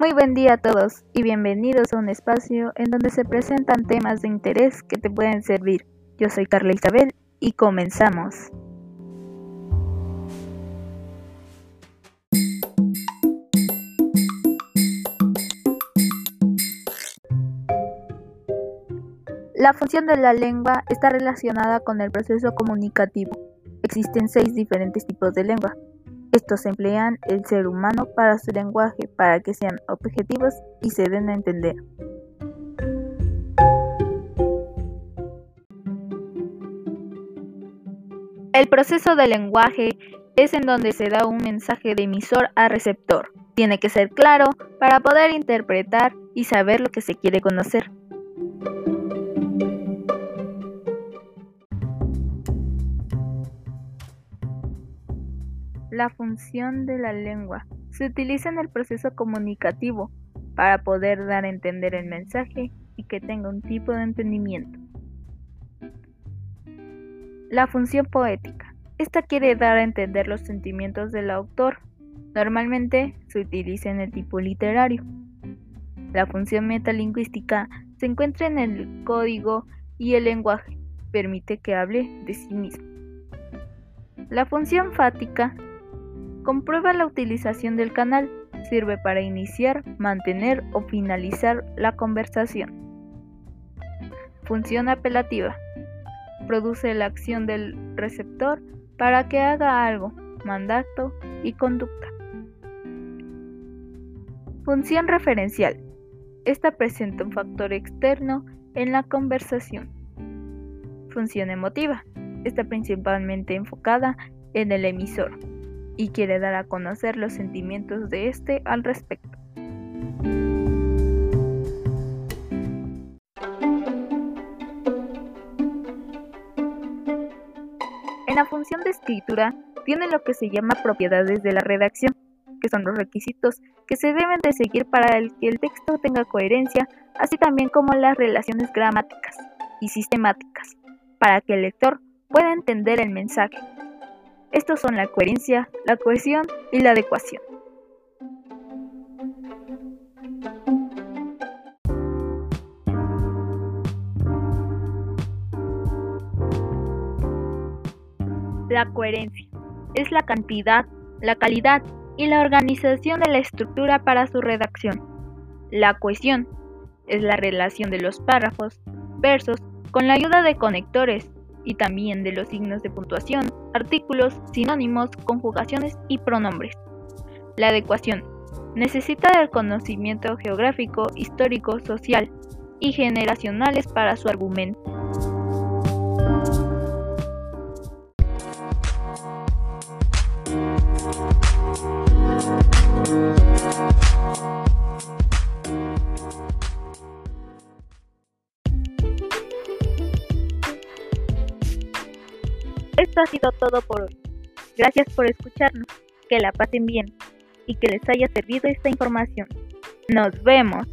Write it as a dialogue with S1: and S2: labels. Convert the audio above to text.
S1: Muy buen día a todos y bienvenidos a un espacio en donde se presentan temas de interés que te pueden servir. Yo soy Carla Isabel y comenzamos. La función de la lengua está relacionada con el proceso comunicativo. Existen seis diferentes tipos de lengua. Estos emplean el ser humano para su lenguaje para que sean objetivos y se den a entender. El proceso de lenguaje es en donde se da un mensaje de emisor a receptor. Tiene que ser claro para poder interpretar y saber lo que se quiere conocer. La función de la lengua se utiliza en el proceso comunicativo para poder dar a entender el mensaje y que tenga un tipo de entendimiento. La función poética. Esta quiere dar a entender los sentimientos del autor. Normalmente se utiliza en el tipo literario. La función metalingüística se encuentra en el código y el lenguaje. Permite que hable de sí mismo. La función fática Comprueba la utilización del canal. Sirve para iniciar, mantener o finalizar la conversación. Función apelativa. Produce la acción del receptor para que haga algo, mandato y conducta. Función referencial. Esta presenta un factor externo en la conversación. Función emotiva. Está principalmente enfocada en el emisor y quiere dar a conocer los sentimientos de éste al respecto. En la función de escritura tiene lo que se llama propiedades de la redacción, que son los requisitos que se deben de seguir para que el texto tenga coherencia, así también como las relaciones gramáticas y sistemáticas, para que el lector pueda entender el mensaje estos son la coherencia, la cohesión y la adecuación. La coherencia es la cantidad, la calidad y la organización de la estructura para su redacción. La cohesión es la relación de los párrafos, versos, con la ayuda de conectores, y también de los signos de puntuación, artículos, sinónimos, conjugaciones y pronombres. La adecuación necesita del conocimiento geográfico, histórico, social y generacionales para su argumento. Ha sido todo por hoy. Gracias por escucharnos, que la pasen bien y que les haya servido esta información. Nos vemos.